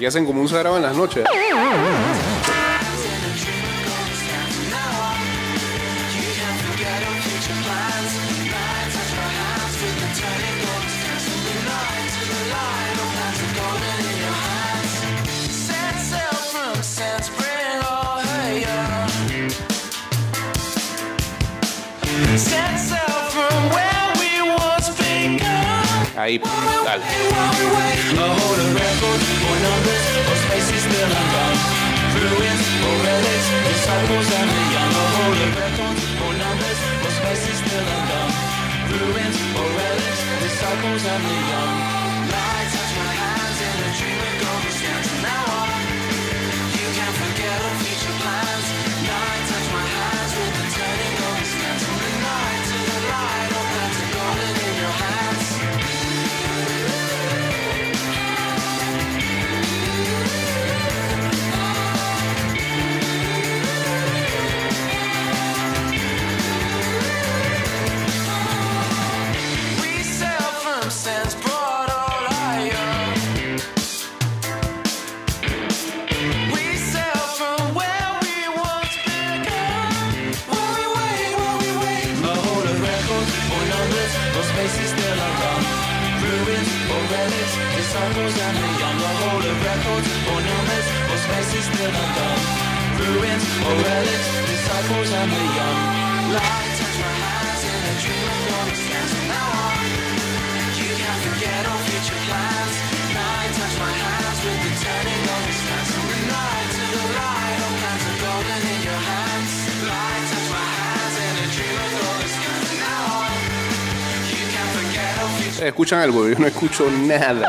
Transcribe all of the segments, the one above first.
Aquí hacen como un sagrado en las noches. Ahí, dale. places still or relics, disciples and the young, records, numbers, still or relics, disciples and the young. place is still Ruins or relics, disciples and the young A whole of records. Or numbers or space is still Ruins or relics, disciples and the young. Light touch my hands in a dream of your extends now You can't forget all future plans. Night, touch my hands with the turning of extends from the night to the light. Escuchan algo, yo no escucho nada.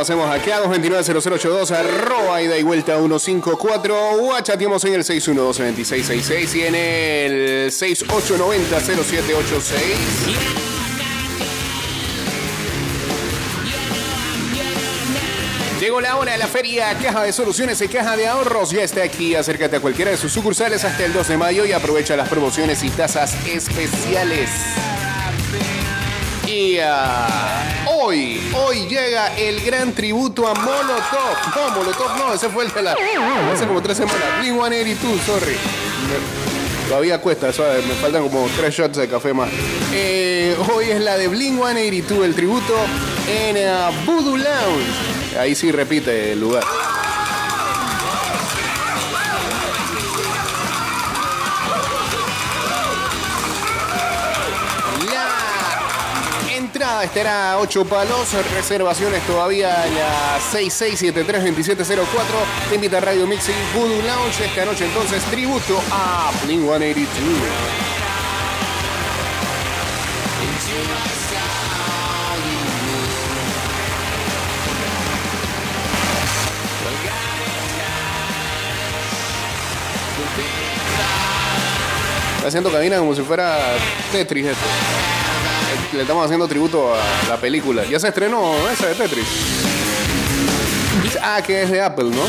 Hacemos aquí a 229-0082, arroba ida y vuelta 154, o chateamos en el 612-2666 y en el 6890-0786. Llegó la hora de la feria Caja de Soluciones y Caja de Ahorros. Ya está aquí. Acércate a cualquiera de sus sucursales hasta el 2 de mayo y aprovecha las promociones y tasas especiales. Y hoy, hoy llega el gran tributo a Molotov. No, Molotov no, ese fue el de la. Hace como tres semanas. Blink 182, sorry. Todavía cuesta, ¿sabes? Me faltan como tres shots de café más. Eh, hoy es la de Blink 182, el tributo en ah, Voodoo Lounge. Ahí sí repite el lugar. Entrada estará a 8 palos, reservaciones todavía en la 6673-2704. Te invita a Radio Mix y Voodoo Lounge esta noche entonces tributo a Blink 182. Está haciendo cabina como si fuera Tetris esto. Le estamos haciendo tributo a la película. Ya se estrenó esa de Tetris. Ah, que es de Apple, ¿no?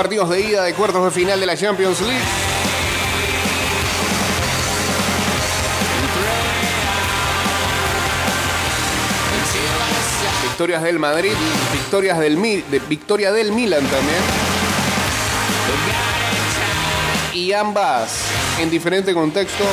Partidos de ida de cuartos de final de la Champions League. Victorias del Madrid, victorias del victoria del Milan también. Y ambas, en diferente contexto,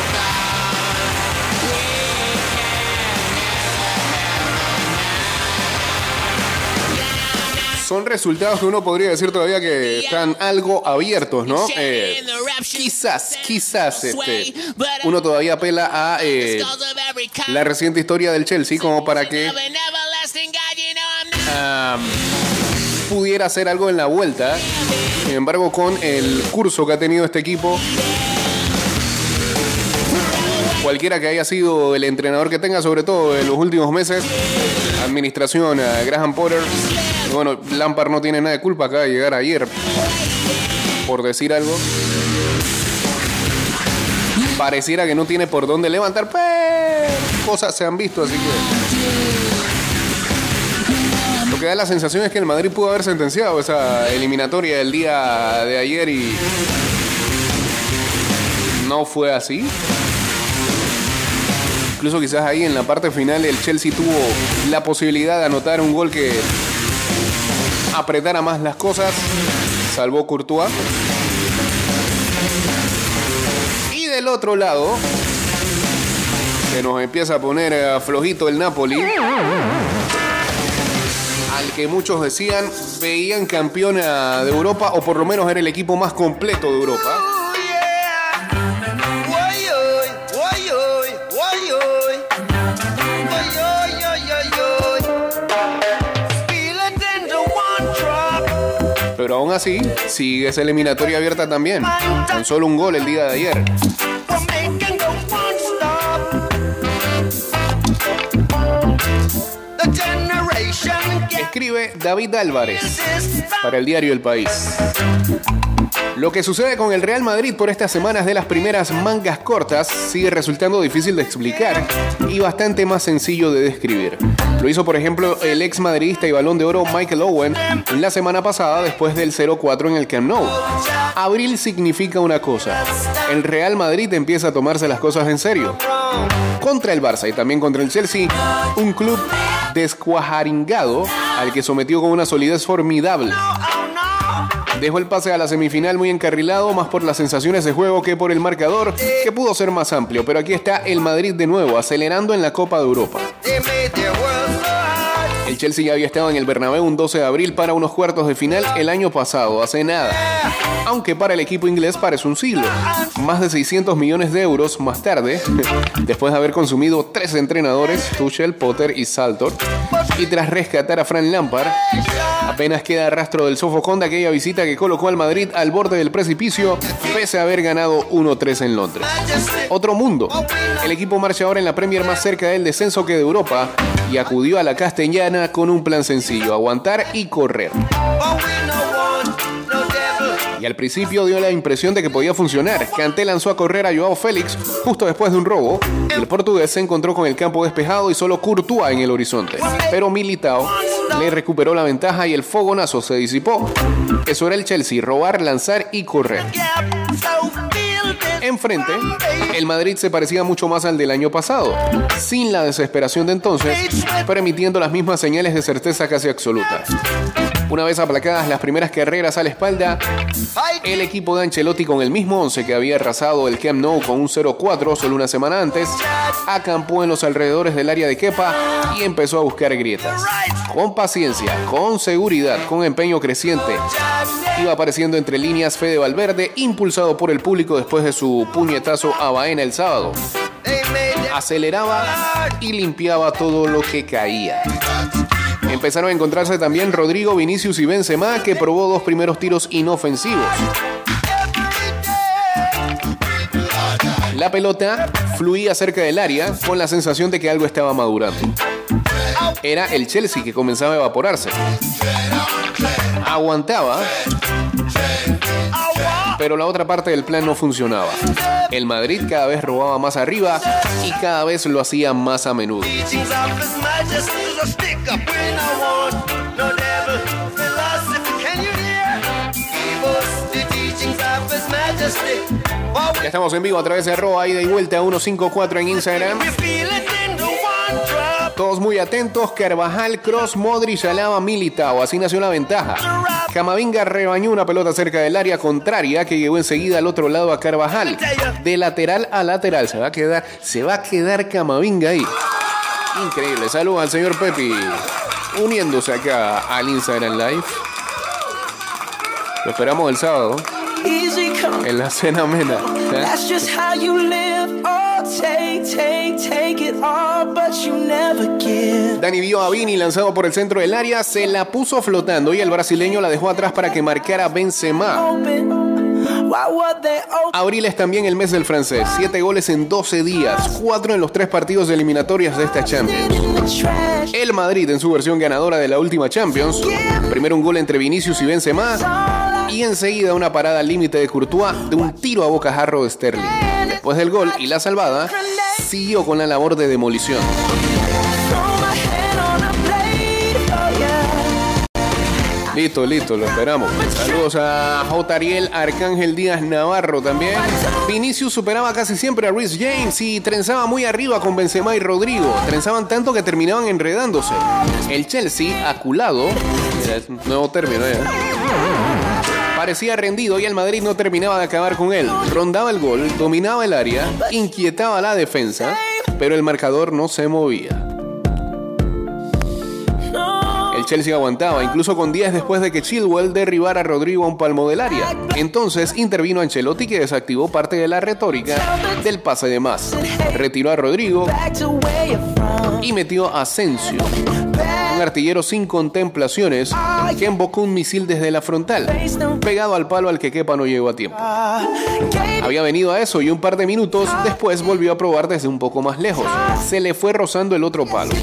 resultados que uno podría decir todavía que están algo abiertos, ¿no? Eh, quizás, quizás este, uno todavía apela a eh, la reciente historia del Chelsea como para que pudiera hacer algo en la vuelta. Sin embargo, con el curso que ha tenido este equipo, cualquiera que haya sido el entrenador que tenga, sobre todo en los últimos meses, administración, a Graham Potter, bueno, Lampard no tiene nada de culpa acá de llegar ayer, por decir algo. Pareciera que no tiene por dónde levantar, pero cosas se han visto, así que. Lo que da la sensación es que el Madrid pudo haber sentenciado esa eliminatoria el día de ayer y. No fue así. Incluso quizás ahí en la parte final el Chelsea tuvo la posibilidad de anotar un gol que apretara más las cosas. Salvó Courtois. Y del otro lado, se nos empieza a poner eh, flojito el Napoli. Al que muchos decían veían campeona de Europa o por lo menos era el equipo más completo de Europa. Pero aún así sigue esa eliminatoria abierta también. Con solo un gol el día de ayer. Escribe David Álvarez para el diario El País. Lo que sucede con el Real Madrid por estas semanas de las primeras mangas cortas sigue resultando difícil de explicar y bastante más sencillo de describir. Lo hizo, por ejemplo, el ex madridista y balón de oro Michael Owen la semana pasada después del 0-4 en el Camp Nou. Abril significa una cosa. El Real Madrid empieza a tomarse las cosas en serio. Contra el Barça y también contra el Chelsea, un club descuajaringado al que sometió con una solidez formidable. Dejó el pase a la semifinal muy encarrilado, más por las sensaciones de juego que por el marcador, que pudo ser más amplio. Pero aquí está el Madrid de nuevo, acelerando en la Copa de Europa. El Chelsea había estado en el Bernabéu un 12 de abril para unos cuartos de final el año pasado, hace nada. Aunque para el equipo inglés parece un siglo. Más de 600 millones de euros más tarde, después de haber consumido tres entrenadores, Tuchel, Potter y Saltor, y tras rescatar a Frank Lampard, apenas queda rastro del sofocón de aquella visita que colocó al Madrid al borde del precipicio, pese a haber ganado 1-3 en Londres. Otro mundo. El equipo marcha ahora en la Premier más cerca del descenso que de Europa y acudió a la Castellana con un plan sencillo, aguantar y correr. Y al principio dio la impresión de que podía funcionar. Kanté lanzó a correr a Joao Félix justo después de un robo. El portugués se encontró con el campo despejado y solo Courtois en el horizonte. Pero Militao le recuperó la ventaja y el fogonazo se disipó. Eso era el Chelsea, robar, lanzar y correr. Enfrente, el Madrid se parecía mucho más al del año pasado, sin la desesperación de entonces, permitiendo las mismas señales de certeza casi absoluta. Una vez aplacadas las primeras carreras a la espalda, el equipo de Ancelotti con el mismo 11 que había arrasado el Camp Nou con un 0-4 solo una semana antes, acampó en los alrededores del área de Kepa y empezó a buscar grietas. Con paciencia, con seguridad, con empeño creciente, iba apareciendo entre líneas Fede Valverde, impulsado por el público después de su puñetazo a Baena el sábado. Aceleraba y limpiaba todo lo que caía. Empezaron a encontrarse también Rodrigo, Vinicius y Benzema, que probó dos primeros tiros inofensivos. La pelota fluía cerca del área con la sensación de que algo estaba madurando. Era el Chelsea que comenzaba a evaporarse. Aguantaba, pero la otra parte del plan no funcionaba. El Madrid cada vez robaba más arriba y cada vez lo hacía más a menudo. Ya estamos en vivo a través de arroba ida y vuelta 154 en Instagram. Todos muy atentos. Carvajal, Cross, Modric, Alaba, Militao. Así nació la ventaja. Camavinga rebañó una pelota cerca del área contraria que llegó enseguida al otro lado a Carvajal. De lateral a lateral. Se va a quedar, se va a quedar Camavinga ahí. Increíble. Saludos al señor Pepi. Uniéndose acá al Instagram Live. Lo esperamos el sábado. En la cena mena. Dani vio a Vini lanzado por el centro del área, se la puso flotando y el brasileño la dejó atrás para que marcara Benzema. Abril es también el mes del francés. Siete goles en 12 días, cuatro en los tres partidos eliminatorias de esta Champions. El Madrid en su versión ganadora de la última Champions. Primero un gol entre Vinicius y Benzema. Y enseguida una parada al límite de Courtois de un tiro a bocajarro de Sterling. Después del gol y la salvada, siguió con la labor de demolición. Listo, listo, lo esperamos. Saludos a J. Ariel Arcángel Díaz Navarro también. Vinicius superaba casi siempre a Rhys James y trenzaba muy arriba con Benzema y Rodrigo. Trenzaban tanto que terminaban enredándose. El Chelsea, aculado, nuevo término ¿eh? Parecía rendido y el Madrid no terminaba de acabar con él. Rondaba el gol, dominaba el área, inquietaba la defensa, pero el marcador no se movía. Chelsea aguantaba, incluso con días después de que Chilwell derribara a Rodrigo a un palmo del área. Entonces intervino Ancelotti que desactivó parte de la retórica del pase de más. Retiró a Rodrigo y metió a Asensio, un artillero sin contemplaciones que embocó un misil desde la frontal, pegado al palo al que Kepa no llegó a tiempo. Había venido a eso y un par de minutos después volvió a probar desde un poco más lejos. Se le fue rozando el otro palo.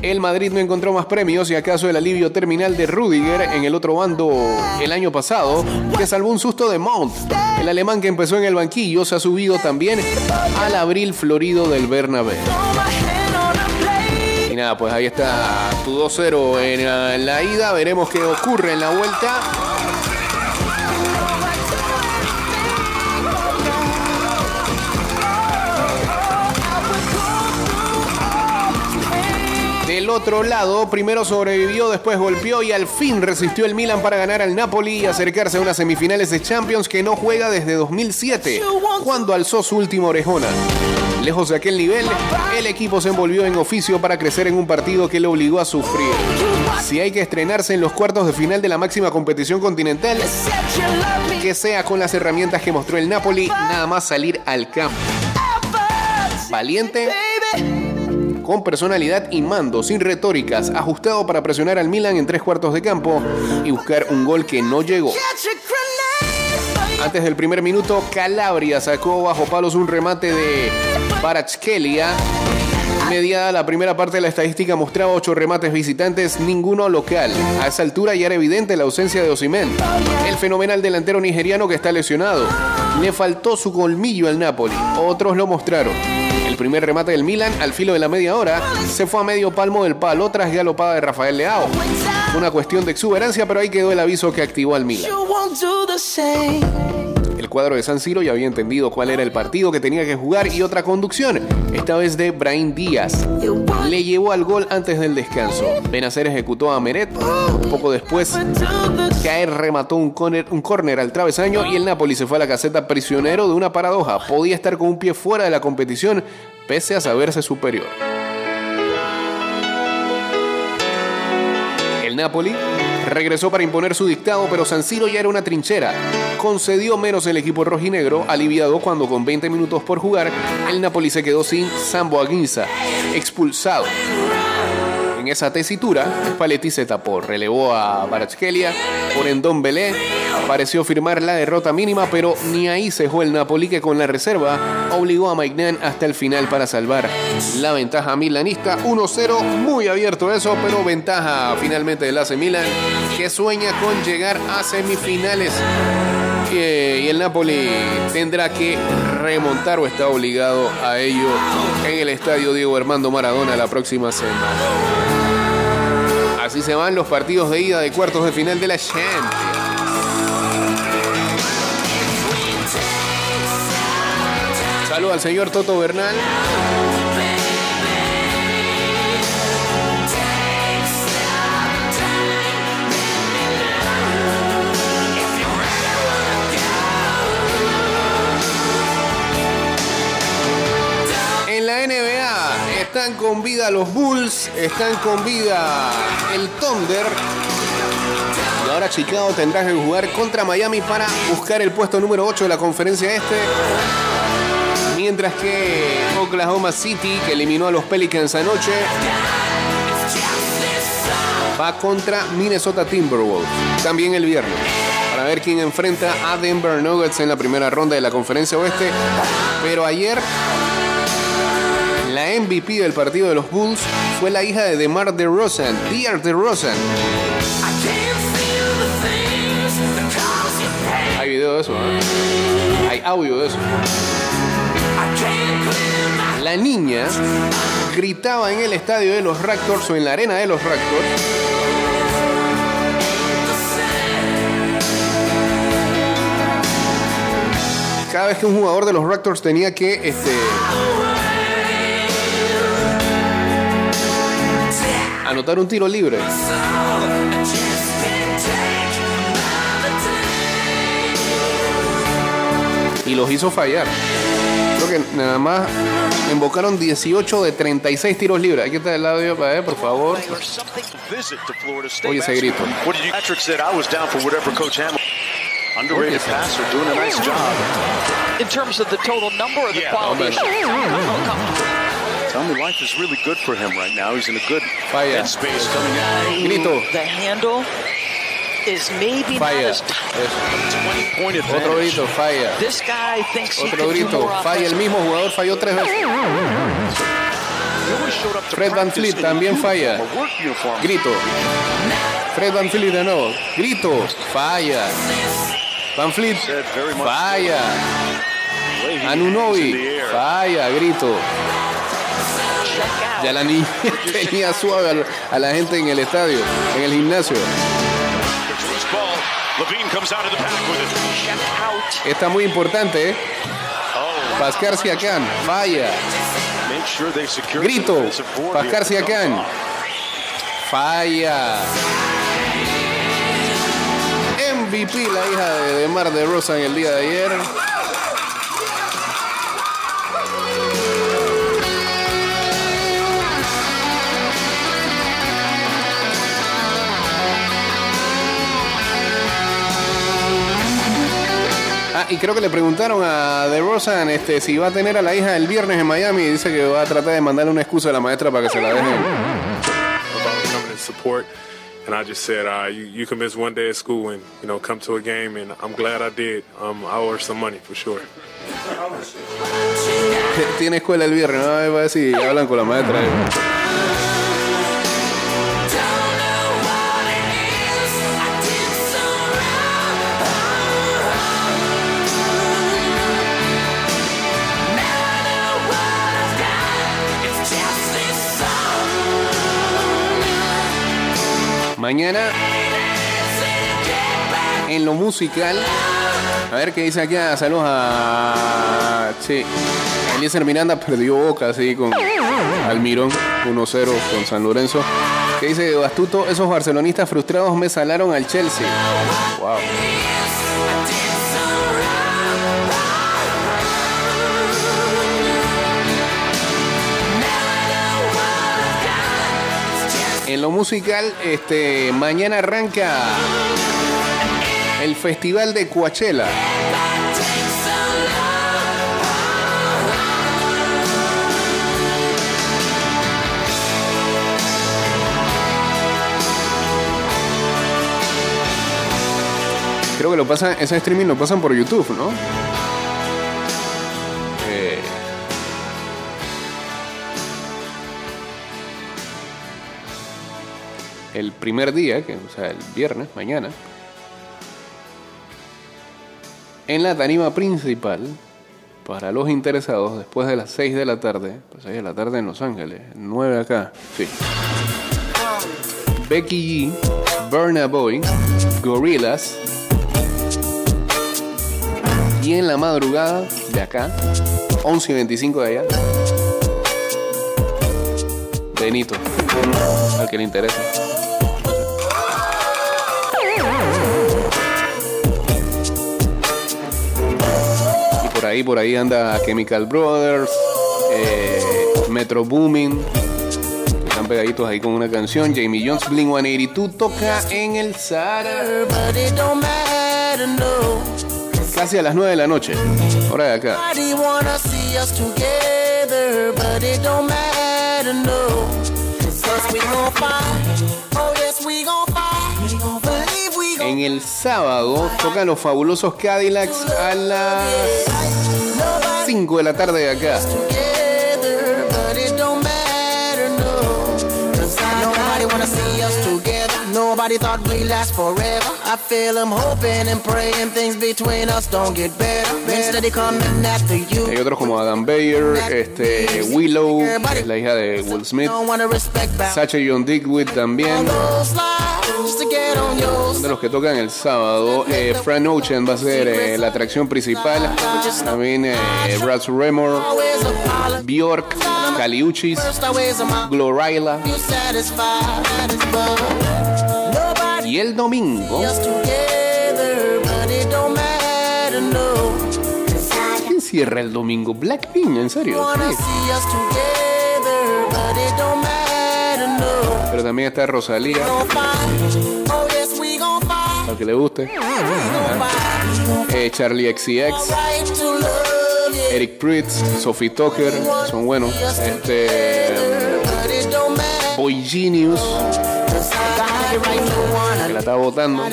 El Madrid no encontró más premios y acaso el alivio terminal de Rudiger en el otro bando el año pasado, que salvó un susto de Mount. El alemán que empezó en el banquillo se ha subido también al abril florido del Bernabéu. Y nada, pues ahí está tu 2-0 en la ida. Veremos qué ocurre en la vuelta. Del otro lado, primero sobrevivió, después golpeó y al fin resistió el Milan para ganar al Napoli y acercarse a unas semifinales de Champions que no juega desde 2007, cuando alzó su última orejona. Lejos de aquel nivel, el equipo se envolvió en oficio para crecer en un partido que le obligó a sufrir. Si hay que estrenarse en los cuartos de final de la máxima competición continental, que sea con las herramientas que mostró el Napoli, nada más salir al campo. Valiente con personalidad y mando, sin retóricas, ajustado para presionar al Milan en tres cuartos de campo y buscar un gol que no llegó. Antes del primer minuto, Calabria sacó bajo palos un remate de Barachkelia. Mediada la primera parte de la estadística mostraba ocho remates visitantes, ninguno local. A esa altura ya era evidente la ausencia de Osimen, el fenomenal delantero nigeriano que está lesionado. Le faltó su colmillo al Napoli, otros lo mostraron primer remate del Milan al filo de la media hora se fue a medio palmo del palo tras galopada de Rafael Leao. Una cuestión de exuberancia, pero ahí quedó el aviso que activó al Milan. El cuadro de San Siro ya había entendido cuál era el partido que tenía que jugar y otra conducción, esta vez de Brain Díaz. Le llevó al gol antes del descanso. Benacer ejecutó a Meret. Poco después, Caer remató un corner, un corner al travesaño y el Napoli se fue a la caseta prisionero de una paradoja. Podía estar con un pie fuera de la competición pese a saberse superior. El Napoli regresó para imponer su dictado, pero San Siro ya era una trinchera. Concedió menos el equipo rojinegro, aliviado cuando con 20 minutos por jugar, el Napoli se quedó sin Sambo Aguinza, expulsado. En esa tesitura, Spalletti se tapó, relevó a Barachkelia por Endón Belé, pareció firmar la derrota mínima, pero ni ahí se el Napoli que con la reserva obligó a Maignan hasta el final para salvar la ventaja milanista. 1-0, muy abierto eso, pero ventaja finalmente del AC Milan que sueña con llegar a semifinales. Y el Napoli tendrá que remontar o está obligado a ello en el estadio Diego Armando Maradona la próxima semana. Así se van los partidos de ida de cuartos de final de la Champions. Saludo al señor Toto Bernal. En la NBA están con vida los Bulls, están con vida el Thunder. Y ahora Chicago tendrá que jugar contra Miami para buscar el puesto número 8 de la conferencia este. Mientras que Oklahoma City, que eliminó a los Pelicans anoche, va contra Minnesota Timberwolves. También el viernes. Para ver quién enfrenta a Denver Nuggets en la primera ronda de la conferencia oeste. Pero ayer la MVP del partido de los Bulls fue la hija de DeMar DeRozan, Dear DeRozan. Hay video de eso, ¿eh? Hay audio de eso. La niña gritaba en el estadio de los Raptors o en la arena de los Raptors. Cada vez que un jugador de los Raptors tenía que este, anotar un tiro libre. Y los hizo fallar. Creo que nada más invocaron 18 de 36 tiros libres. Aquí está el audio para ver, por favor. Oye ese grito. Underrated passer, doing a nice job. In terms of the total number or the Yeah. quality? Tell me life is really good for him right now. He's in a good Falla. headspace coming out. Grito. The handle is maybe not Falla. as tight. Eso. 20 point Otro advantage. grito, falla. This guy thinks he Otro do grito, falla. El mismo jugador falló tres veces. He Fred Van Fleet también falla. Grito. Fred Van Fleet de nuevo. Grito. Falla. Van Fleet. Said very much Falla. he Anunobi. Falla. Grito. Ya la niña tenía suave a la gente en el estadio, en el gimnasio. Está muy importante, ¿eh? Oh, Pascal Siakam. Falla. make sure they secure Grito. Pascal Siakam. Falla. MVP, la hija de DeMar de Rosa en el día de ayer. Ah, y creo que le preguntaron a DeRozan este, si va a tener a la hija el viernes en Miami. Y dice que va a tratar de mandarle una excusa a la maestra para que se la dejen. and I just said, uh, you, you can miss one day of school and, you know, come to a game. And I'm glad I did. Um, I owe her some money for sure. Tiene escuela el viernes, ¿no? A ver si hablan con la maestra. Mañana, en lo musical, a ver qué dice aquí. Ah, Saludos a. Sí. Eliezer Miranda perdió boca así con Almirón 1-0 con San Lorenzo. Que dice Astuto, esos barcelonistas frustrados me salaron al Chelsea. Wow. Lo musical, este, mañana arranca el Festival de Coachella. Creo que lo pasan, ese streaming lo pasan por YouTube, ¿no? El primer día, que, o sea, el viernes, mañana, en la tarima principal, para los interesados, después de las 6 de la tarde, pues 6 de la tarde en Los Ángeles, 9 acá, sí. Becky G, Burna Boy, Gorillaz, y en la madrugada de acá, 11 y 25 de allá, Benito, al que le interesa. Ahí, por ahí anda Chemical Brothers, eh, Metro Booming. Están pegaditos ahí con una canción. Jamie Jones, Blink 182 toca en el Sahara. Casi a las 9 de la noche. Hora de acá. En el sábado tocan los fabulosos Cadillacs a las 5 de la tarde de acá. nobody wanna see us together. Nobody thought we'd last forever. I feel I'm hoping and praying things between us don't get better. Men steady coming after you. Hay otros como Adam Bayer, este, Willow, que es la hija de Will Smith. Sacha John Dickwood también. De los que tocan el sábado, eh, Fran Ocean va a ser eh, la atracción principal. También eh, Brad Remor, Always apologize. Bjork, Caliuchis, Glorilla. Y el domingo. ¿quién cierra el domingo? Blackpink, ¿en serio? Pero también está Rosalía, al que le guste. Eh, Charlie XCX. Eric Pritz, Sophie Tucker, son buenos. Este, matter. Boy Genius, que la está votando.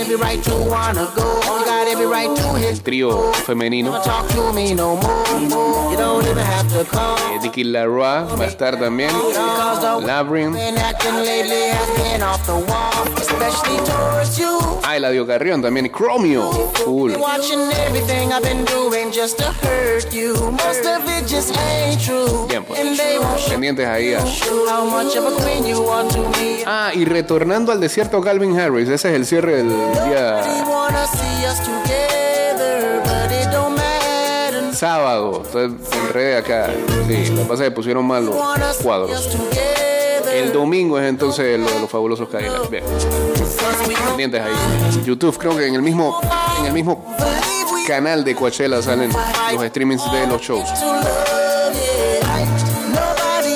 Hit. Trío femenino. Eh, Dicky va a estar también. Labyrinth. Ah, Eladio Carrión también. Chromio. Cool. Bien, pues. Pendientes ahí. a-. Ah, y retornando al desierto Calvin Harris. Ese es el cierre del día sábado. Entonces, enredé acá. Sí, lo que pasa es que pusieron mal los cuadros. El domingo es entonces lo de los fabulosos Cadillacs. Bien, pendientes ahí. YouTube, creo que en el mismo, en el mismo canal de Coachella salen los streamings de los shows.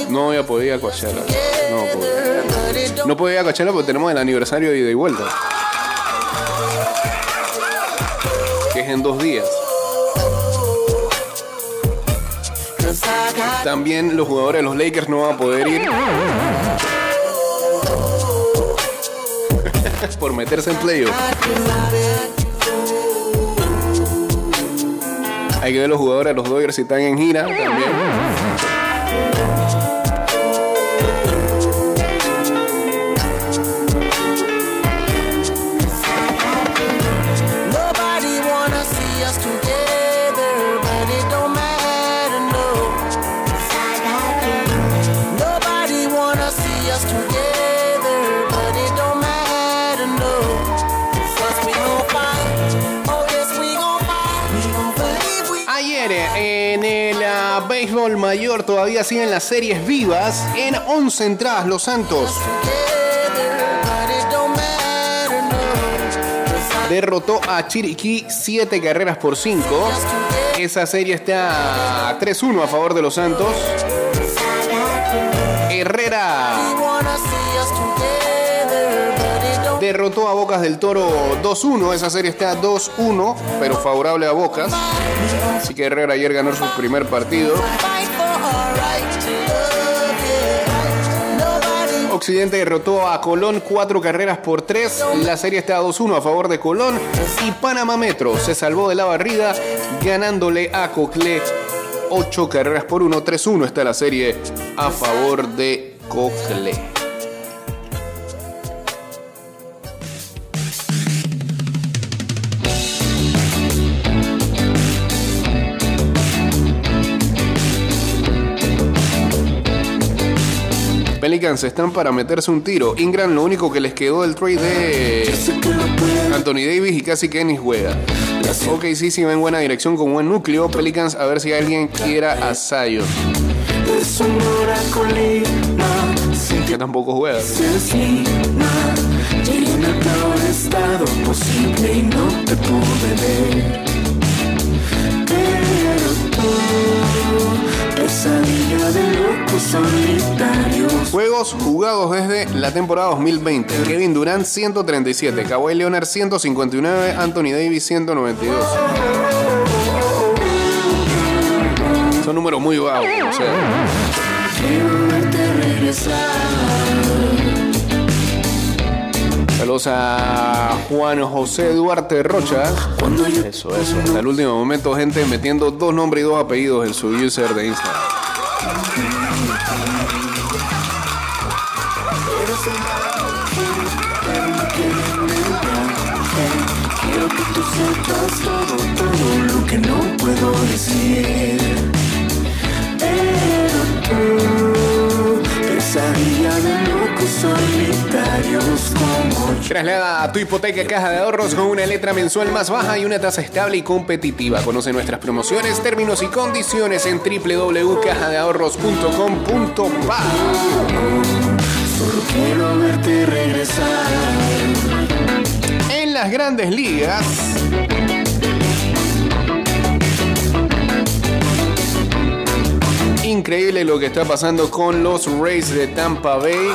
No voy a poder ir a Coachella. No don't No puedo ir a Coachella porque tenemos el aniversario de ida vuelta. Que es en dos días. También los jugadores de los Lakers no van a poder ir. Por meterse en playoff. Hay que ver los jugadores de los Dodgers si están en gira también. Todavía siguen las series vivas. En 11 entradas Los Santos derrotó a Chiriquí 7 carreras por 5. Esa serie está 3-1 a favor de Los Santos. Herrera derrotó a Bocas del Toro 2-1. Esa serie está 2-1, pero favorable a Bocas. Así que Herrera ayer ganó su primer partido. Occidente derrotó a Colón 4 carreras por 3. La serie está 2-1 a favor de Colón. Y Panamá Metro se salvó de la barrida ganándole a Coclé 8 carreras por 1. 3-1 está la serie a favor de Coclé. Pelicans están para meterse un tiro. Ingram lo único que les quedó del trade de Anthony Davis y casi Kenny juega. Ok, sí, sí, va en buena dirección con buen núcleo. Pelicans, a ver si alguien quiera a. Que tampoco juega. Estado solitarios. Juegos jugados desde la temporada 2020. Kevin Durant 137, Kawhi Leonard 159, Anthony Davis 192. Son números muy bajos. o sea, Quiero verte regresar. saludos a Juan José Duarte Rocha. Eso, eso. Hasta el último momento, gente metiendo dos nombres y dos apellidos en su user de Instagram. Traslada a tu hipoteca caja de ahorros con una letra mensual más baja y una tasa estable y competitiva. Conoce nuestras promociones, términos y condiciones en www.cajadeahorros.com.pa. Quiero verte regresar. En las grandes ligas. Increíble lo que está pasando con los Rays de Tampa Bay.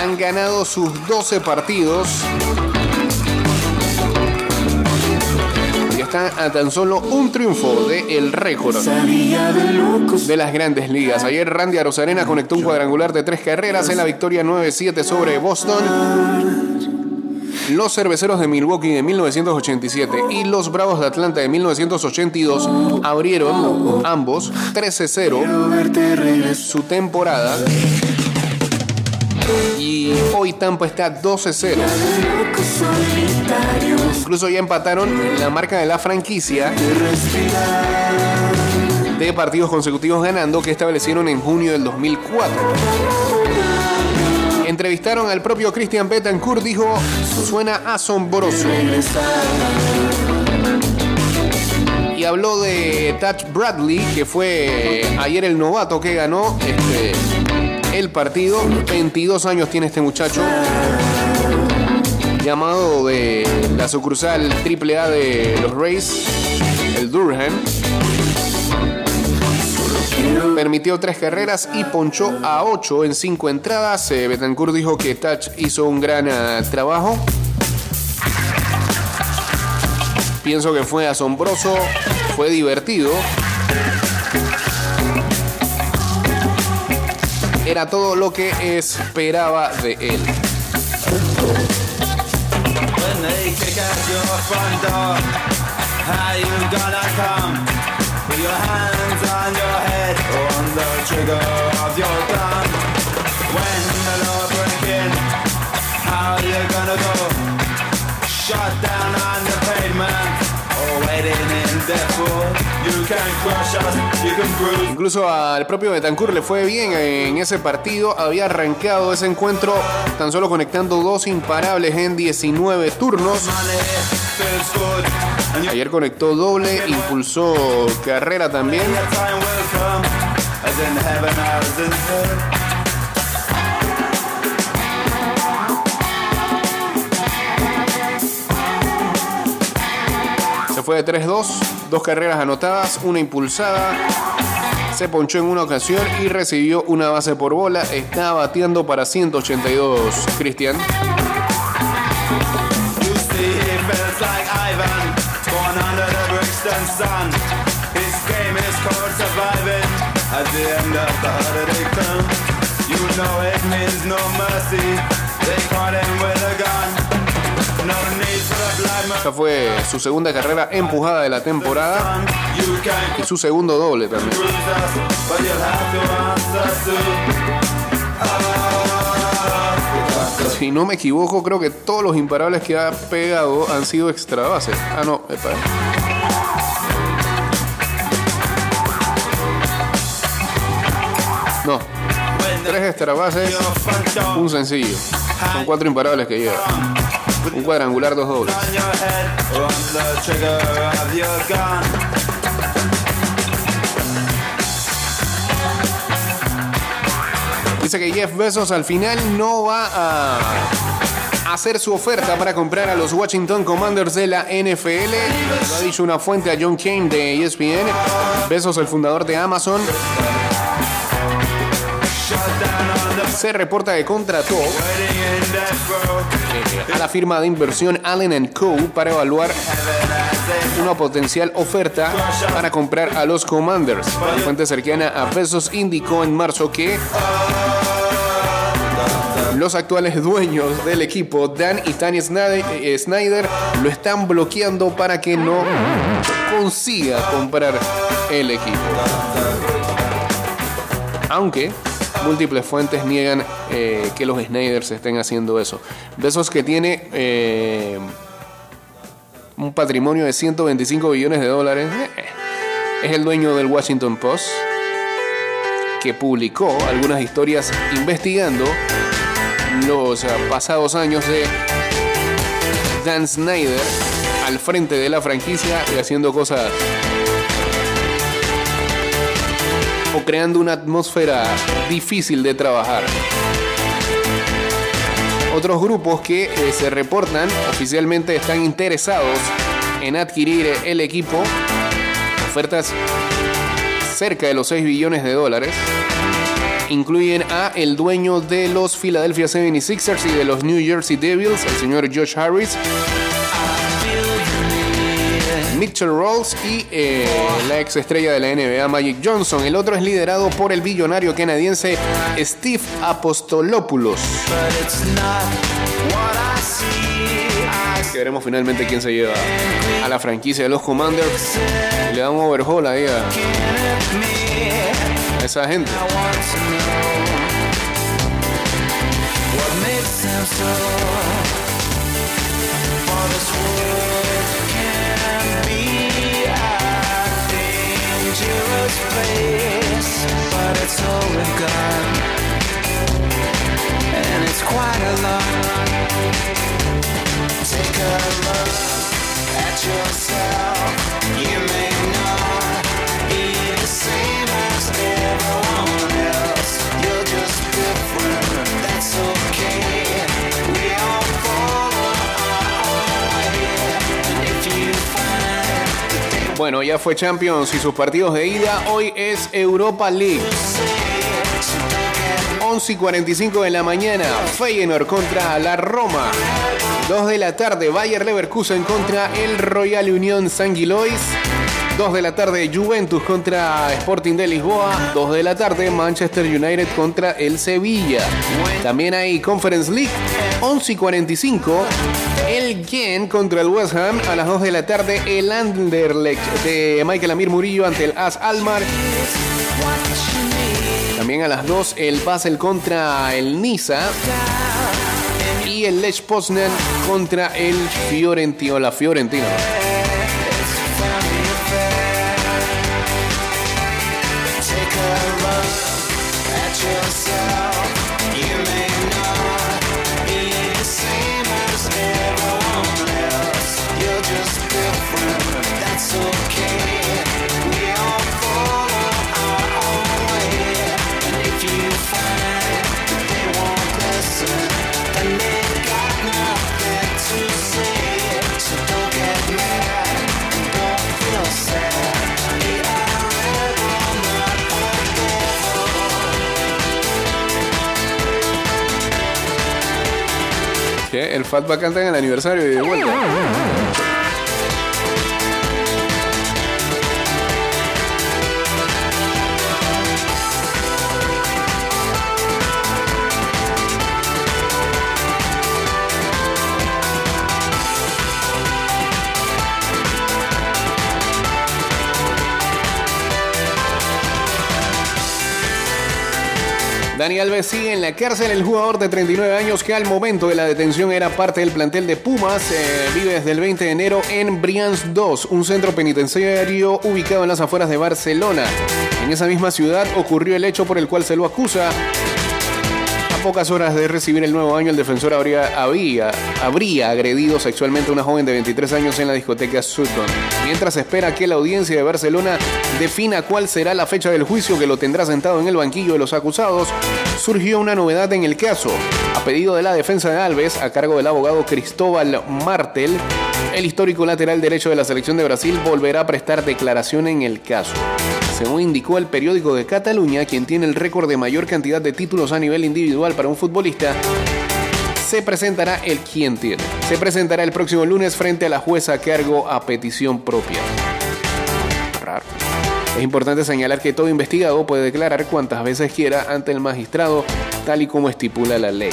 Han ganado sus 12 partidos. A tan solo un triunfo del récord Pesadilla de de las grandes ligas. Ayer Randy Arozarena conectó un cuadrangular de tres carreras en la victoria 9-7 sobre Boston. Los cerveceros de Milwaukee de 1987 y los Bravos de Atlanta de 1982 abrieron ambos 13-0 Quiero verte regresar. su temporada. Y hoy Tampa está 12-0. Locos solitarios. Incluso ya empataron la marca de la franquicia de partidos consecutivos ganando que establecieron en junio del 2004. Entrevistaron al propio Christian Betancourt, dijo, suena asombroso. Y habló de Touch Bradley, que fue ayer el novato que ganó este, el partido. 22 años tiene este muchacho. Llamado de la sucursal AAA de los Rays, el Durham. Permitió tres carreras y ponchó a ocho en cinco entradas. Eh, Betancourt dijo que Touch hizo un gran ah, trabajo. Pienso que fue asombroso, fue divertido. Law break in, how you gonna go? Shot down on the pavement, or waiting in Incluso al propio Betancourt le fue bien en ese partido. Había arrancado ese encuentro tan solo conectando dos imparables en 19 turnos. Ayer conectó doble, impulsó carrera también. Se fue de 3-2, dos carreras anotadas, una impulsada. Se ponchó en una ocasión y recibió una base por bola. Está bateando para 182, Cristian. No need Esta fue su segunda carrera empujada de la temporada y su segundo doble también. Si no me equivoco, creo que todos los imparables que ha pegado han sido extra bases. Ah, no, epa. No, tres extra bases, un sencillo. Son cuatro imparables que lleva. Un cuadrangular, dos dobles. Dice que Jeff Bezos al final no va a hacer su oferta para comprar a los Washington Commanders de la NFL. Lo ha dicho una fuente a John Kane de ESPN. Besos, el fundador de Amazon. Se reporta que contrató a la firma de inversión Allen Co. para evaluar una potencial oferta para comprar a los Commanders. La fuente cercana a Bezos indicó en marzo que los actuales dueños del equipo, Dan y Tanya eh, Snyder, lo están bloqueando para que no consiga comprar el equipo. Aunque múltiples fuentes niegan eh, que los Snyders estén haciendo eso. Besos que tiene eh, un patrimonio de 125 billones de dólares. eh, es el dueño del Washington Post que publicó algunas historias investigando los pasados años de Dan Snyder al frente de la franquicia y haciendo cosas o creando una atmósfera difícil de trabajar. Otros grupos que eh, se reportan oficialmente están interesados en adquirir el equipo. Ofertas cerca de los 6 billones de dólares. Incluyen a el dueño de los Philadelphia 76ers y de los New Jersey Devils, el señor Josh Harris. Mitchell Rolls y eh, la ex estrella de la NBA Magic Johnson. El otro es liderado por el billonario canadiense Steve Apostolopoulos. Que veremos finalmente quién se lleva a la franquicia de los Commanders. Le da un overhaul ahí a, this place, but it's all we've got, and it's quite a lot. Take a look at yourself. You may Bueno, ya fue Champions y sus partidos de ida. Hoy es Europa League. 11 y 45 de la mañana, Feyenoord contra la Roma. 2 de la tarde, Bayer Leverkusen contra el Royal Unión San Gilois. 2 de la tarde, Juventus contra Sporting de Lisboa. 2 de la tarde, Manchester United contra el Sevilla. También hay Conference League. 11 y 45, el Gen contra el West Ham. A las 2 de la tarde, el Anderlecht de Michael Amir Murillo ante el AS Almar. También a las 2 el Basel contra el Niza. Y el Lech Poznan contra el Fiorentino. La Fiorentina. El Fatback canta en el aniversario y de vuelta. Dani Alves sigue en la cárcel. El jugador de 39 años que al momento de la detención era parte del plantel de Pumas eh, vive desde el 20 de enero en Brians 2, un centro penitenciario ubicado en las afueras de Barcelona. En esa misma ciudad ocurrió el hecho por el cual se lo acusa. Pocas horas de recibir el nuevo año, el defensor habría, habría agredido sexualmente a una joven de 23 años en la discoteca Sutton. Mientras espera que la audiencia de Barcelona defina cuál será la fecha del juicio que lo tendrá sentado en el banquillo de los acusados, surgió una novedad en el caso. A pedido de la defensa de Alves, a cargo del abogado Cristóbal Martel, el histórico lateral derecho de la selección de Brasil volverá a prestar declaración en el caso. Según indicó el periódico de Cataluña, quien tiene el récord de mayor cantidad de títulos a nivel individual para un futbolista, se presentará el quien tiene. Se presentará el próximo lunes frente a la jueza a cargo a petición propia. Es importante señalar que todo investigado puede declarar cuantas veces quiera ante el magistrado, tal y como estipula la ley.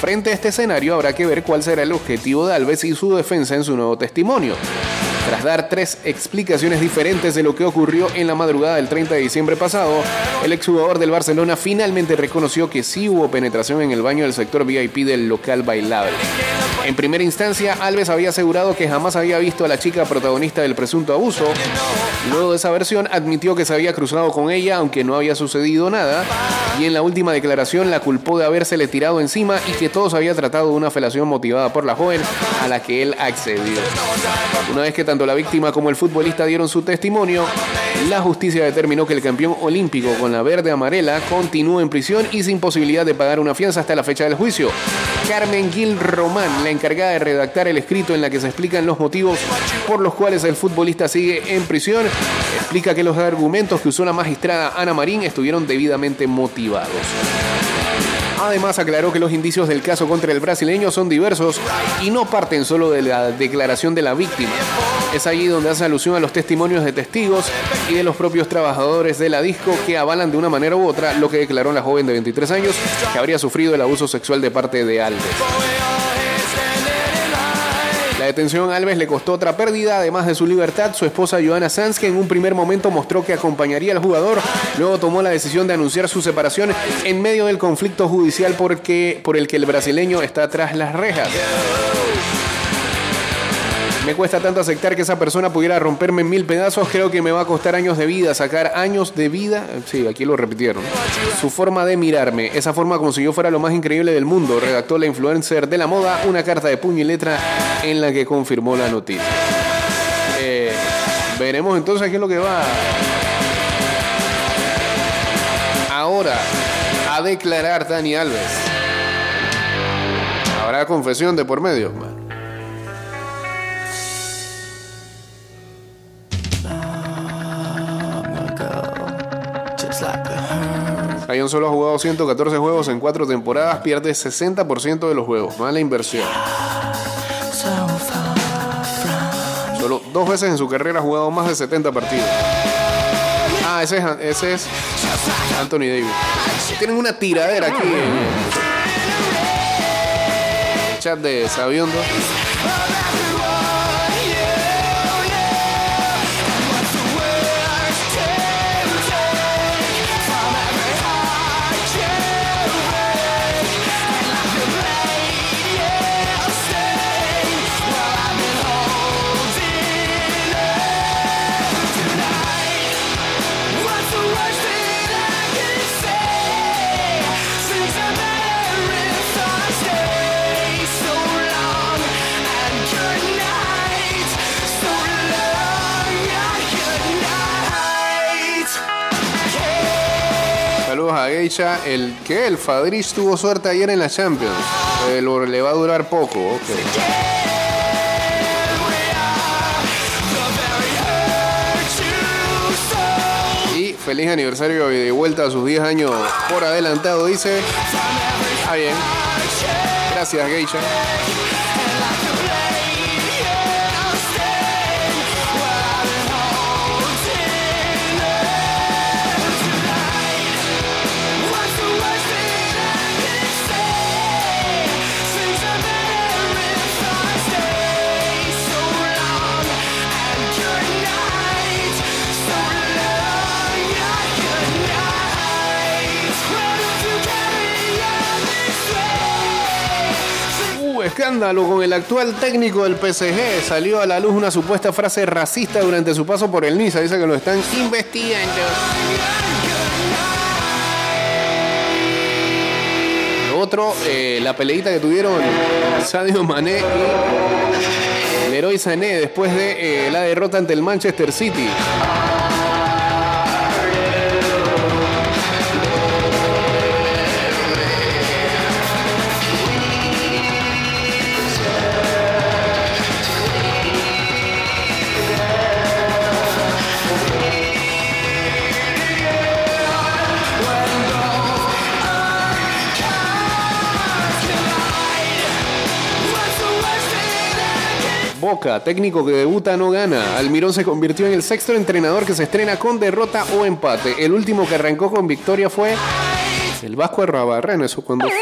Frente a este escenario habrá que ver cuál será el objetivo de Alves y su defensa en su nuevo testimonio. Tras dar tres explicaciones diferentes de lo que ocurrió en la madrugada del 30 de diciembre pasado, el exjugador del Barcelona finalmente reconoció que sí hubo penetración en el baño del sector VIP del local bailable. En primera instancia, Alves había asegurado que jamás había visto a la chica protagonista del presunto abuso. Luego de esa versión, admitió que se había cruzado con ella, aunque no había sucedido nada. Y en la última declaración la culpó de habérsele tirado encima y que todo se había tratado de una felación motivada por la joven a la que él accedió. Una vez que tanto la víctima como el futbolista dieron su testimonio, la justicia determinó que el campeón olímpico con la verde amarela continúa en prisión y sin posibilidad de pagar una fianza hasta la fecha del juicio. Carmen Gil Román, la encargada de redactar el escrito en la que se explican los motivos por los cuales el futbolista sigue en prisión, explica que los argumentos que usó la magistrada Ana Marín estuvieron debidamente motivados. Además aclaró que los indicios del caso contra el brasileño son diversos y no parten solo de la declaración de la víctima. Es allí donde hace alusión a los testimonios de testigos y de los propios trabajadores de la disco que avalan de una manera u otra lo que declaró la joven de 23 años que habría sufrido el abuso sexual de parte de Alves. Detención a Alves le costó otra pérdida, además de su libertad. Su esposa Joana Sanz, que en un primer momento mostró que acompañaría al jugador, luego tomó la decisión de anunciar su separación en medio del conflicto judicial por el que el brasileño está tras las rejas. Me cuesta tanto aceptar que esa persona pudiera romperme en mil pedazos. Creo que me va a costar años de vida, sacar años de vida. Sí, aquí lo repitieron. Su forma de mirarme, esa forma como si yo fuera lo más increíble del mundo, redactó la influencer de la moda una carta de puño y letra en la que confirmó la noticia. Eh, veremos entonces qué es lo que va ahora a declarar Dani Alves. Habrá confesión de por medio. Solo ha jugado 114 juegos en 4 temporadas, pierde 60% de los juegos. Mala inversión. Solo dos veces en su carrera ha jugado más de 70 partidos. Ah, ese es, ese es Anthony Davis. Tienen una tiradera aquí en el chat de Sabiondo. El que el Fadrich tuvo suerte ayer en la Champions. Eh, lo- le va a durar poco. ok. Y feliz aniversario y de vuelta a sus 10 años por adelantado, dice. Está bien. Gracias, Geisha. Escándalo con el actual técnico del PSG. Salió a la luz una supuesta frase racista durante su paso por el Niza. Dice que lo están investigando. Otro, eh, la peleita que tuvieron Sadio Mané y Leroy Sané después de eh, la derrota ante el Manchester City. Técnico que debuta no gana. Almirón se convirtió en el sexto entrenador que se estrena con derrota o empate. El último que arrancó con victoria fue el Vasco de Rabarren, eso cuando fue.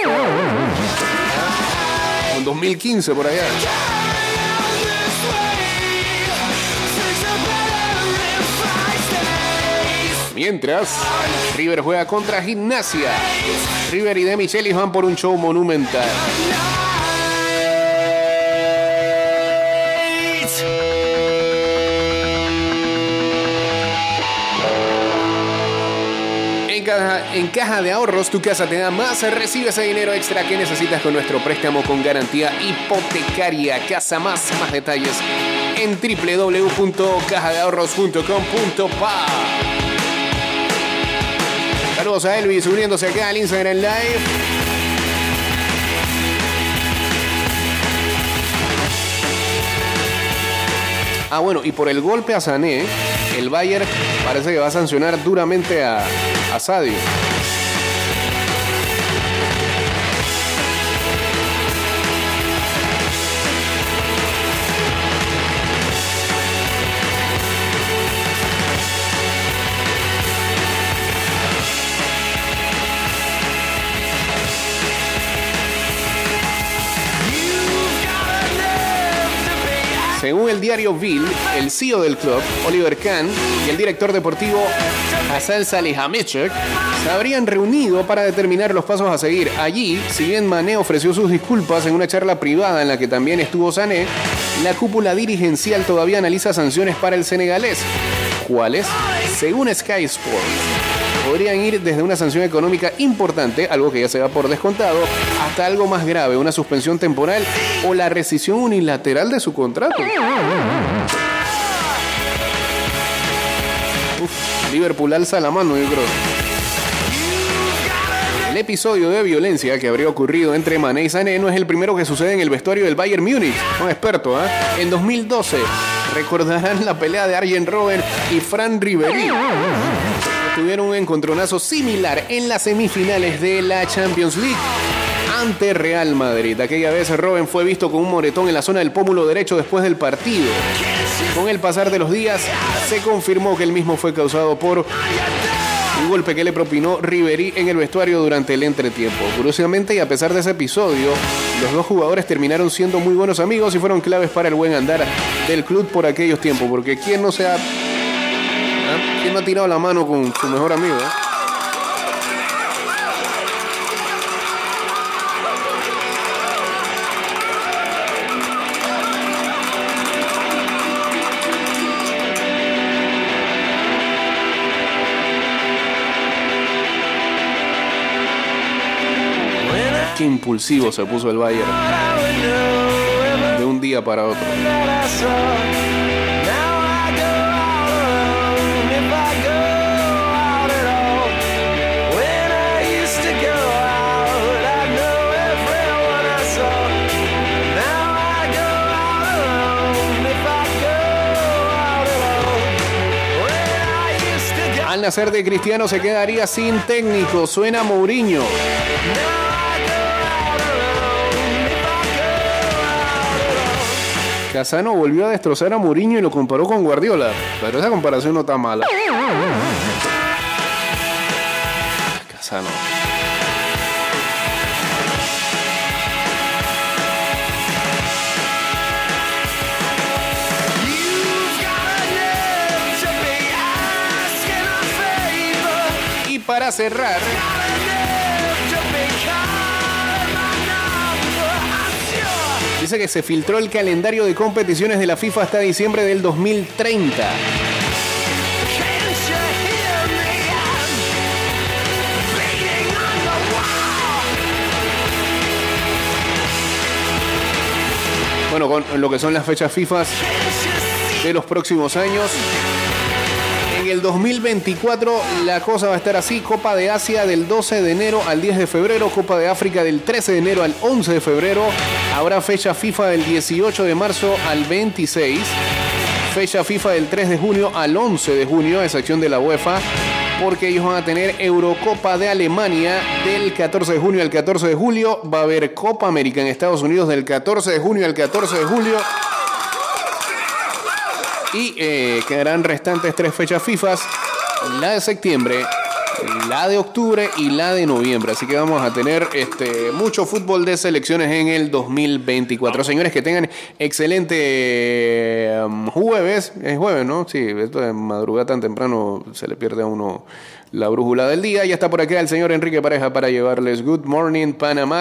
En 2015 por allá. Mientras, River juega contra Gimnasia. River y De Michelis van por un show monumental. En caja de ahorros, tu casa te da más. Recibe ese dinero extra que necesitas con nuestro préstamo con garantía hipotecaria. Casa Más. Más detalles en www.cajadeahorros.com.pa. Saludos a Elvis uniéndose acá al Instagram Live. Ah, bueno, y por el golpe a Sané, el Bayern parece que va a sancionar duramente a, a Sadio. Según el diario Bill, el CEO del club, Oliver Kahn, y el director deportivo Hassan Salihamidzic se habrían reunido para determinar los pasos a seguir. Allí, si bien Mané ofreció sus disculpas en una charla privada en la que también estuvo Sané, la cúpula dirigencial todavía analiza sanciones para el senegalés. ¿Cuáles? Según Sky Sports podrían ir desde una sanción económica importante, algo que ya se da por descontado, hasta algo más grave, una suspensión temporal o la rescisión unilateral de su contrato. Uf, Liverpool alza la mano, yo creo. El episodio de violencia que habría ocurrido entre Mané y Sané no es el primero que sucede en el vestuario del Bayern Múnich. Un experto, ¿eh? En 2012 recordarán la pelea de Arjen Robben y Fran Ribéry tuvieron un encontronazo similar en las semifinales de la Champions League ante Real Madrid. Aquella vez Robben fue visto con un moretón en la zona del pómulo derecho después del partido. Con el pasar de los días se confirmó que el mismo fue causado por un golpe que le propinó Ribery en el vestuario durante el entretiempo. Curiosamente y a pesar de ese episodio, los dos jugadores terminaron siendo muy buenos amigos y fueron claves para el buen andar del club por aquellos tiempos, porque quién no se ha ¿Quién no ha tirado la mano con su mejor amigo? Qué impulsivo se puso el Bayern de un día para otro. Al nacer de Cristiano se quedaría sin técnico. Suena Mourinho. Casano volvió a destrozar a Mourinho y lo comparó con Guardiola. Pero esa comparación no está mala. Casano. Cerrar, dice que se filtró el calendario de competiciones de la FIFA hasta diciembre del 2030. Bueno, con lo que son las fechas FIFA de los próximos años. En el 2024 la cosa va a estar así. Copa de Asia del 12 de enero al 10 de febrero. Copa de África del 13 de enero al 11 de febrero. Habrá fecha FIFA del 18 de marzo al 26. Fecha FIFA del 3 de junio al 11 de junio, a excepción de la UEFA. Porque ellos van a tener Eurocopa de Alemania del 14 de junio al 14 de julio. Va a haber Copa América en Estados Unidos del 14 de junio al 14 de julio. Y eh, quedarán restantes tres fechas FIFA, la de septiembre, la de octubre y la de noviembre. Así que vamos a tener este, mucho fútbol de selecciones en el 2024. Señores, que tengan excelente um, jueves. Es jueves, ¿no? Sí, esto de madrugada tan temprano se le pierde a uno la brújula del día. Ya está por acá el señor Enrique Pareja para llevarles Good Morning Panamá.